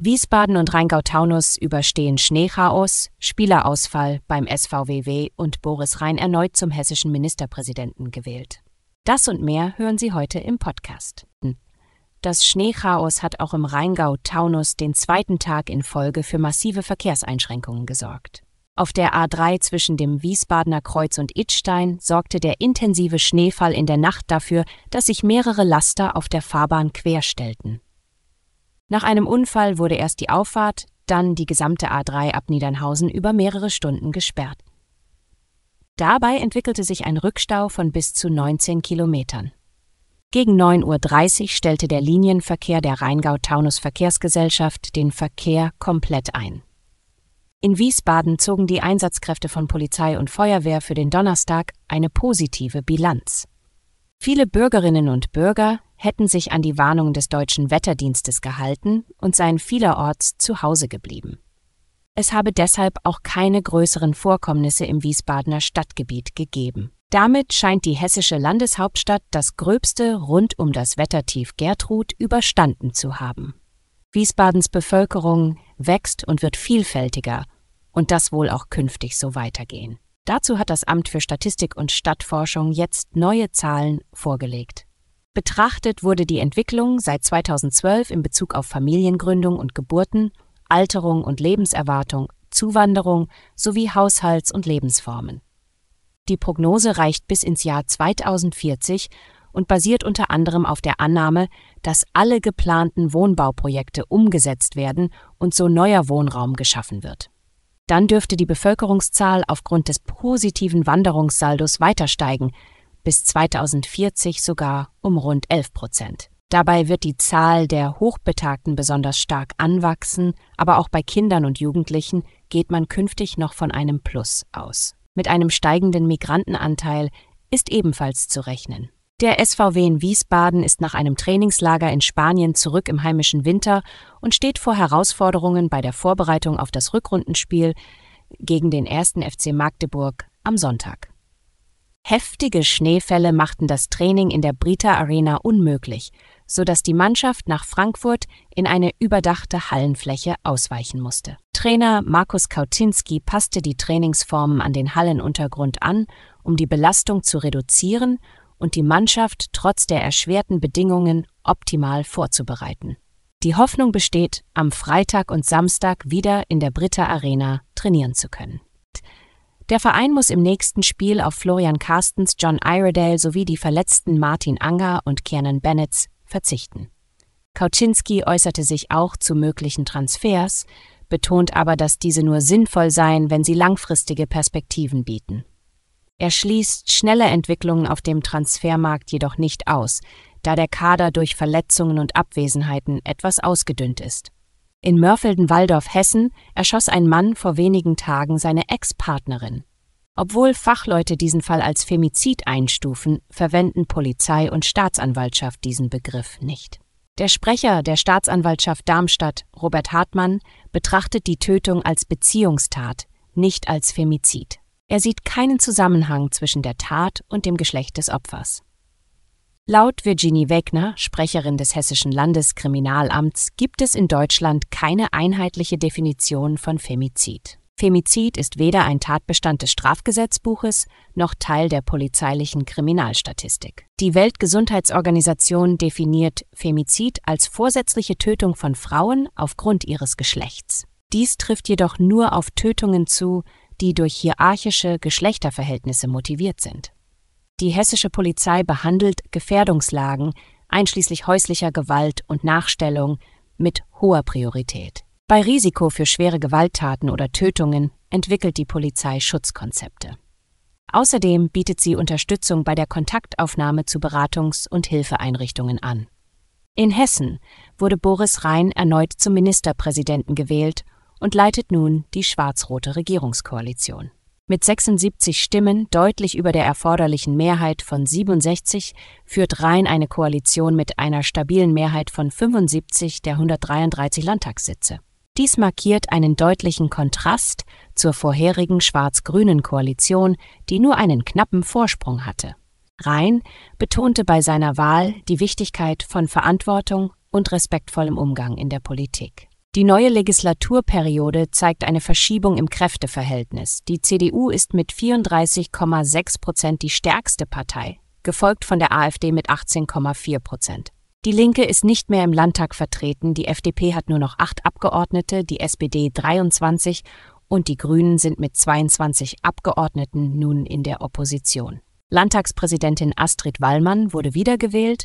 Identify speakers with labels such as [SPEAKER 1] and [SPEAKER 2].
[SPEAKER 1] Wiesbaden und Rheingau-Taunus überstehen Schneechaos, Spielerausfall beim SVWW und Boris Rhein erneut zum hessischen Ministerpräsidenten gewählt. Das und mehr hören Sie heute im Podcast. Das Schneechaos hat auch im Rheingau-Taunus den zweiten Tag in Folge für massive Verkehrseinschränkungen gesorgt. Auf der A3 zwischen dem Wiesbadener Kreuz und Idstein sorgte der intensive Schneefall in der Nacht dafür, dass sich mehrere Laster auf der Fahrbahn querstellten. Nach einem Unfall wurde erst die Auffahrt, dann die gesamte A3 ab Niedernhausen über mehrere Stunden gesperrt. Dabei entwickelte sich ein Rückstau von bis zu 19 Kilometern. Gegen 9.30 Uhr stellte der Linienverkehr der Rheingau-Taunus Verkehrsgesellschaft den Verkehr komplett ein. In Wiesbaden zogen die Einsatzkräfte von Polizei und Feuerwehr für den Donnerstag eine positive Bilanz. Viele Bürgerinnen und Bürger hätten sich an die Warnung des deutschen Wetterdienstes gehalten und seien vielerorts zu Hause geblieben. Es habe deshalb auch keine größeren Vorkommnisse im Wiesbadener Stadtgebiet gegeben. Damit scheint die hessische Landeshauptstadt das gröbste rund um das Wettertief Gertrud überstanden zu haben. Wiesbadens Bevölkerung wächst und wird vielfältiger und das wohl auch künftig so weitergehen. Dazu hat das Amt für Statistik und Stadtforschung jetzt neue Zahlen vorgelegt. Betrachtet wurde die Entwicklung seit 2012 in Bezug auf Familiengründung und Geburten, Alterung und Lebenserwartung, Zuwanderung sowie Haushalts- und Lebensformen. Die Prognose reicht bis ins Jahr 2040 und basiert unter anderem auf der Annahme, dass alle geplanten Wohnbauprojekte umgesetzt werden und so neuer Wohnraum geschaffen wird. Dann dürfte die Bevölkerungszahl aufgrund des positiven Wanderungssaldos weiter steigen, bis 2040 sogar um rund 11 Prozent. Dabei wird die Zahl der Hochbetagten besonders stark anwachsen, aber auch bei Kindern und Jugendlichen geht man künftig noch von einem Plus aus. Mit einem steigenden Migrantenanteil ist ebenfalls zu rechnen. Der SVW in Wiesbaden ist nach einem Trainingslager in Spanien zurück im heimischen Winter und steht vor Herausforderungen bei der Vorbereitung auf das Rückrundenspiel gegen den ersten FC Magdeburg am Sonntag. Heftige Schneefälle machten das Training in der Brita Arena unmöglich, so dass die Mannschaft nach Frankfurt in eine überdachte Hallenfläche ausweichen musste. Trainer Markus Kautinski passte die Trainingsformen an den Hallenuntergrund an, um die Belastung zu reduzieren und die Mannschaft trotz der erschwerten Bedingungen optimal vorzubereiten. Die Hoffnung besteht, am Freitag und Samstag wieder in der Britta Arena trainieren zu können. Der Verein muss im nächsten Spiel auf Florian Carstens, John Iredale sowie die verletzten Martin Anger und Kiernan Bennetts verzichten. Kauczynski äußerte sich auch zu möglichen Transfers, betont aber, dass diese nur sinnvoll seien, wenn sie langfristige Perspektiven bieten. Er schließt schnelle Entwicklungen auf dem Transfermarkt jedoch nicht aus, da der Kader durch Verletzungen und Abwesenheiten etwas ausgedünnt ist. In Mörfelden-Walldorf, Hessen, erschoss ein Mann vor wenigen Tagen seine Ex-Partnerin. Obwohl Fachleute diesen Fall als Femizid einstufen, verwenden Polizei und Staatsanwaltschaft diesen Begriff nicht. Der Sprecher der Staatsanwaltschaft Darmstadt, Robert Hartmann, betrachtet die Tötung als Beziehungstat, nicht als Femizid. Er sieht keinen Zusammenhang zwischen der Tat und dem Geschlecht des Opfers. Laut Virginie Wegner, Sprecherin des Hessischen Landeskriminalamts, gibt es in Deutschland keine einheitliche Definition von Femizid. Femizid ist weder ein Tatbestand des Strafgesetzbuches noch Teil der polizeilichen Kriminalstatistik. Die Weltgesundheitsorganisation definiert Femizid als vorsätzliche Tötung von Frauen aufgrund ihres Geschlechts. Dies trifft jedoch nur auf Tötungen zu, die durch hierarchische Geschlechterverhältnisse motiviert sind. Die hessische Polizei behandelt Gefährdungslagen, einschließlich häuslicher Gewalt und Nachstellung, mit hoher Priorität. Bei Risiko für schwere Gewalttaten oder Tötungen entwickelt die Polizei Schutzkonzepte. Außerdem bietet sie Unterstützung bei der Kontaktaufnahme zu Beratungs- und Hilfeeinrichtungen an. In Hessen wurde Boris Rhein erneut zum Ministerpräsidenten gewählt und leitet nun die schwarz-rote Regierungskoalition. Mit 76 Stimmen, deutlich über der erforderlichen Mehrheit von 67, führt Rhein eine Koalition mit einer stabilen Mehrheit von 75 der 133 Landtagssitze. Dies markiert einen deutlichen Kontrast zur vorherigen schwarz-grünen Koalition, die nur einen knappen Vorsprung hatte. Rhein betonte bei seiner Wahl die Wichtigkeit von Verantwortung und respektvollem Umgang in der Politik. Die neue Legislaturperiode zeigt eine Verschiebung im Kräfteverhältnis. Die CDU ist mit 34,6 Prozent die stärkste Partei, gefolgt von der AfD mit 18,4 Prozent. Die Linke ist nicht mehr im Landtag vertreten, die FDP hat nur noch acht Abgeordnete, die SPD 23 und die Grünen sind mit 22 Abgeordneten nun in der Opposition. Landtagspräsidentin Astrid Wallmann wurde wiedergewählt